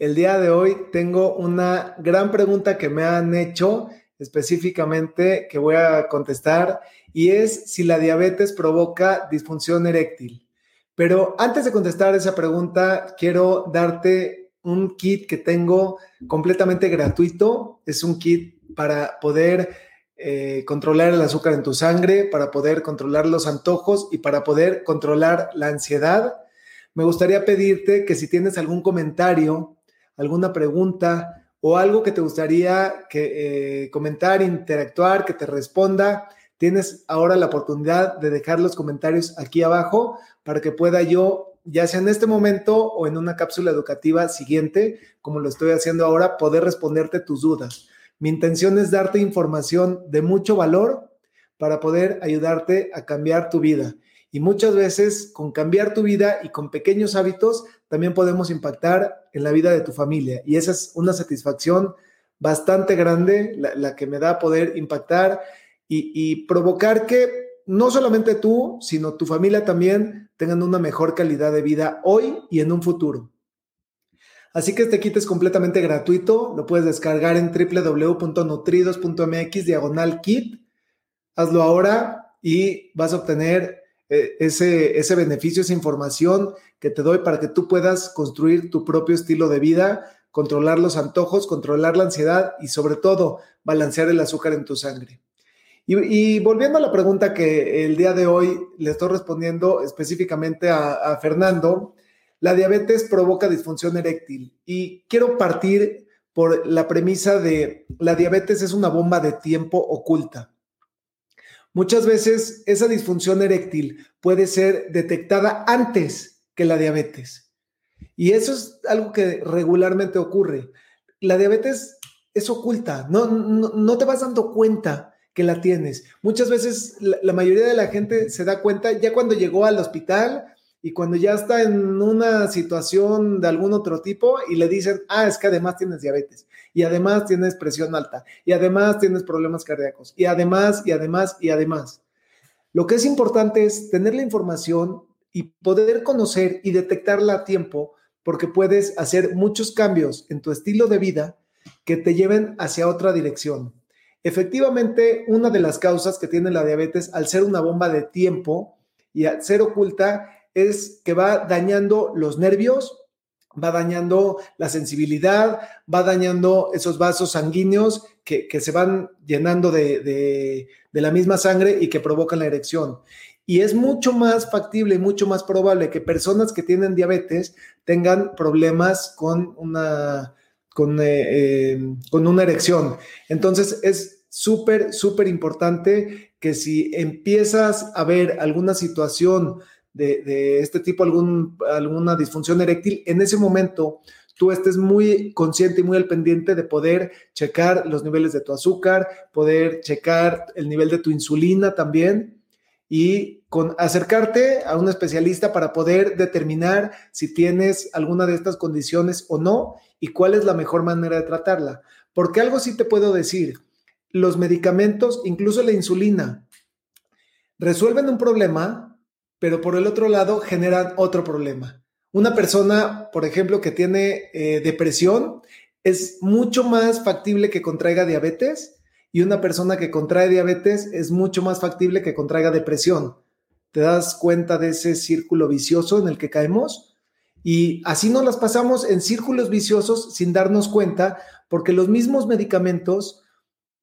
El día de hoy tengo una gran pregunta que me han hecho específicamente que voy a contestar y es si la diabetes provoca disfunción eréctil. Pero antes de contestar esa pregunta, quiero darte un kit que tengo completamente gratuito. Es un kit para poder eh, controlar el azúcar en tu sangre, para poder controlar los antojos y para poder controlar la ansiedad. Me gustaría pedirte que si tienes algún comentario alguna pregunta o algo que te gustaría que, eh, comentar, interactuar, que te responda, tienes ahora la oportunidad de dejar los comentarios aquí abajo para que pueda yo, ya sea en este momento o en una cápsula educativa siguiente, como lo estoy haciendo ahora, poder responderte tus dudas. Mi intención es darte información de mucho valor para poder ayudarte a cambiar tu vida. Y muchas veces con cambiar tu vida y con pequeños hábitos también podemos impactar en la vida de tu familia. Y esa es una satisfacción bastante grande la, que me da poder impactar y, provocar que no solamente tú, sino tu familia también tengan una mejor calidad de vida hoy y en un futuro. Así que este kit es completamente gratuito, lo puedes descargar en www.nutridos.mx diagonal kit. Hazlo ahora y vas a obtener ese, ese beneficio, esa información que te doy para que tú puedas construir tu propio estilo de vida, controlar los antojos, controlar la ansiedad y sobre todo balancear el azúcar en tu sangre. Y, volviendo a la pregunta que el día de hoy le estoy respondiendo específicamente a, a Fernando, la diabetes provoca disfunción eréctil y quiero partir por la premisa de la diabetes es una bomba de tiempo oculta. Muchas veces esa disfunción eréctil puede ser detectada antes que la diabetes. Y eso es algo que regularmente ocurre. La diabetes es oculta, no, no, te vas dando cuenta que la tienes. Muchas veces la, la mayoría de la gente se da cuenta ya cuando llegó al hospital y cuando ya está en una situación de algún otro tipo y le dicen, ah, es que además tienes diabetes y además tienes presión alta y además tienes problemas cardíacos y además y además y además. Lo que es importante es tener la información y poder conocer y detectarla a tiempo porque puedes hacer muchos cambios en tu estilo de vida que te lleven hacia otra dirección. Efectivamente, una de las causas que tiene la diabetes al ser una bomba de tiempo y al ser oculta es que va dañando los nervios, va dañando la sensibilidad, va dañando esos vasos sanguíneos que, se van llenando de, de, la misma sangre y que provocan la erección. Y es mucho más factible y mucho más probable que personas que tienen diabetes tengan problemas con una, con, eh, eh, con una erección. Entonces es súper, súper importante que si empiezas a ver alguna situación de, este tipo, alguna disfunción eréctil, en ese momento tú estés muy consciente y muy al pendiente de poder checar los niveles de tu azúcar, poder checar el nivel de tu insulina también y con acercarte a un especialista para poder determinar si tienes alguna de estas condiciones o no y cuál es la mejor manera de tratarla. Porque algo sí te puedo decir, los medicamentos, incluso la insulina, resuelven un problema, pero por el otro lado generan otro problema. Una persona, por ejemplo, que tiene eh, depresión, es mucho más factible que contraiga diabetes y una persona que contrae diabetes es mucho más factible que contraiga depresión. ¿Te das cuenta de ese círculo vicioso en el que caemos? Y así nos las pasamos en círculos viciosos sin darnos cuenta porque los mismos medicamentos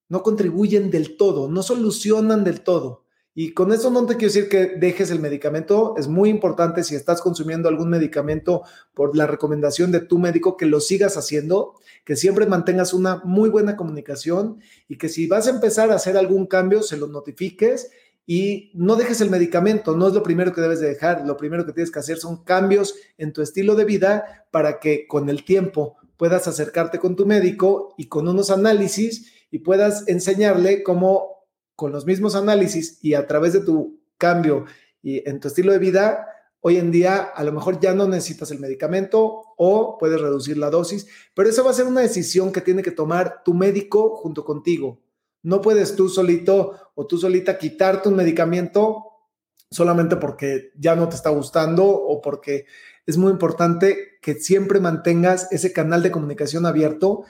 no contribuyen del todo, no solucionan del todo. Y con eso no te quiero decir que dejes el medicamento. Es muy importante si estás consumiendo algún medicamento por la recomendación de tu médico que lo sigas haciendo, que siempre mantengas una muy buena comunicación y que si vas a empezar a hacer algún cambio, se lo notifiques y no dejes el medicamento, no es lo primero que debes de dejar, lo primero que tienes que hacer son cambios en tu estilo de vida para que con el tiempo puedas acercarte con tu médico y con unos análisis y puedas enseñarle cómo con los mismos análisis y a través de tu cambio y en tu estilo de vida, hoy en día a lo mejor ya no necesitas el medicamento o puedes reducir la dosis, pero eso va a ser una decisión que tiene que tomar tu médico junto contigo. No puedes tú solito o tú solita quitarte un medicamento solamente porque ya no te está gustando o porque es muy importante que siempre mantengas ese canal de comunicación abierto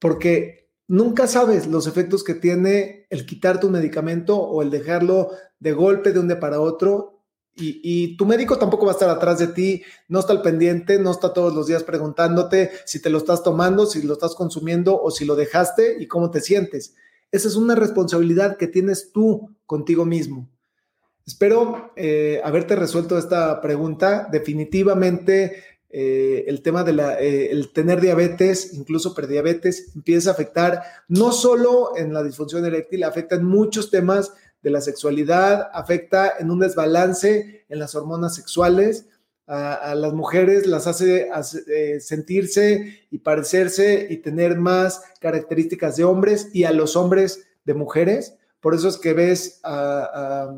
porque nunca sabes los efectos que tiene el quitarte un medicamento o el dejarlo de golpe de un día para otro. Y, y, tu médico tampoco va a estar atrás de ti, no está al pendiente, no está todos los días preguntándote si te lo estás tomando, si lo estás consumiendo o si lo dejaste y cómo te sientes. Esa es una responsabilidad que tienes tú contigo mismo. Espero eh, haberte resuelto esta pregunta. Definitivamente eh, el tema de la, eh, el tener diabetes, incluso prediabetes, empieza a afectar no solo en la disfunción eréctil, afecta en muchos temas de la sexualidad, afecta en un desbalance en las hormonas sexuales, a, las mujeres las hace, eh, sentirse y parecerse y tener más características de hombres y a los hombres de mujeres. Por eso es que ves a,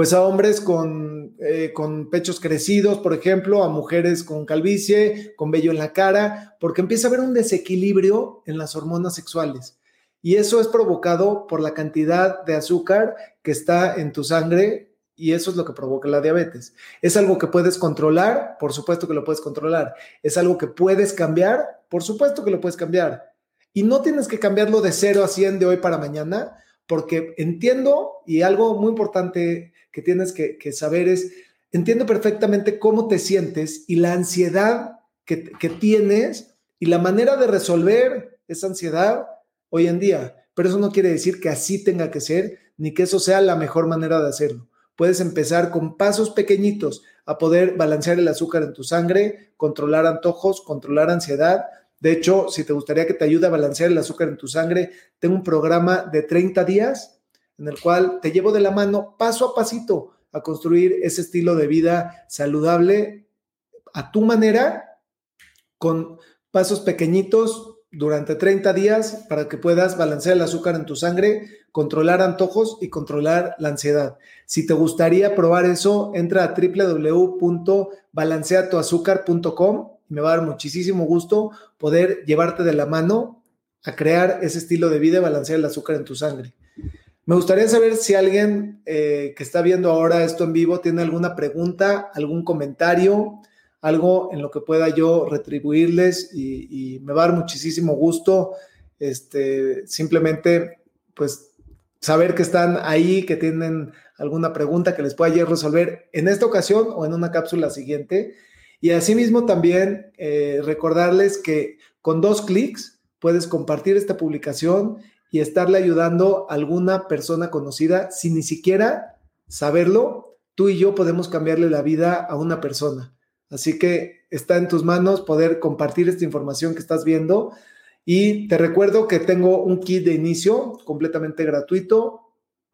pues a hombres con, eh, con pechos crecidos, por ejemplo, a mujeres con calvicie, con vello en la cara, porque empieza a haber un desequilibrio en las hormonas sexuales. Y eso es provocado por la cantidad de azúcar que está en tu sangre y eso es lo que provoca la diabetes. ¿Es algo que puedes controlar? Por supuesto que lo puedes controlar. ¿Es algo que puedes cambiar? Por supuesto que lo puedes cambiar. Y no tienes que cambiarlo de 0 a 100 de hoy para mañana, porque entiendo, y algo muy importante que tienes que, saber es, entiendo perfectamente cómo te sientes y la ansiedad que, que tienes y la manera de resolver esa ansiedad hoy en día. Pero eso no quiere decir que así tenga que ser, ni que eso sea la mejor manera de hacerlo puedes empezar con pasos pequeñitos a poder balancear el azúcar en tu sangre, controlar antojos, controlar ansiedad. De hecho, si te gustaría que te ayude a balancear el azúcar en tu sangre, tengo un programa de 30 días en el cual te llevo de la mano paso a pasito a construir ese estilo de vida saludable a tu manera, con pasos pequeñitos durante 30 días para que puedas balancear el azúcar en tu sangre, controlar antojos y controlar la ansiedad. Si te gustaría probar eso, entra a www.balanceatoazúcar.com. Me va a dar muchísimo gusto poder llevarte de la mano a crear ese estilo de vida y balancear el azúcar en tu sangre. Me gustaría saber si alguien eh, que está viendo ahora esto en vivo tiene alguna pregunta, algún comentario, algo en lo que pueda yo retribuirles y, me va a dar muchísimo gusto este, simplemente pues saber que están ahí, que tienen alguna pregunta que les pueda resolver en esta ocasión o en una cápsula siguiente. Y asimismo también eh, recordarles que con dos clics puedes compartir esta publicación y estarle ayudando a alguna persona conocida sin ni siquiera saberlo. Tú y yo podemos cambiarle la vida a una persona. Así que está en tus manos poder compartir esta información que estás viendo. Y te recuerdo que tengo un kit de inicio completamente gratuito,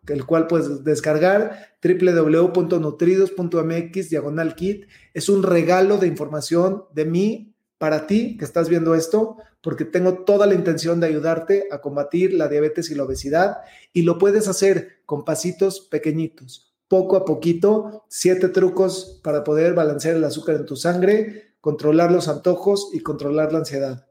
el cual puedes descargar www.nutridos.mx diagonal kit. Es un regalo de información de mí para ti que estás viendo esto, porque tengo toda la intención de ayudarte a combatir la diabetes y la obesidad y lo puedes hacer con pasitos pequeñitos poco a poquito, siete trucos para poder balancear el azúcar en tu sangre, controlar los antojos y controlar la ansiedad.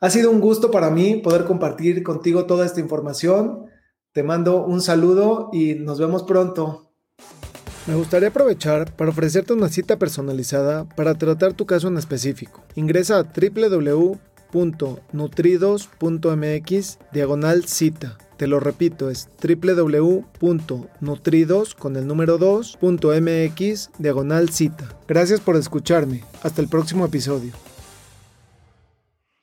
Ha sido un gusto para mí poder compartir contigo toda esta información. Te mando un saludo y nos vemos pronto. Me gustaría aprovechar para ofrecerte una cita personalizada para tratar tu caso en específico. Ingresa a www.nutridos.mx diagonal cita te lo repito, es www.nutridos con el número 2.mx diagonal cita. Gracias por escucharme. Hasta el próximo episodio.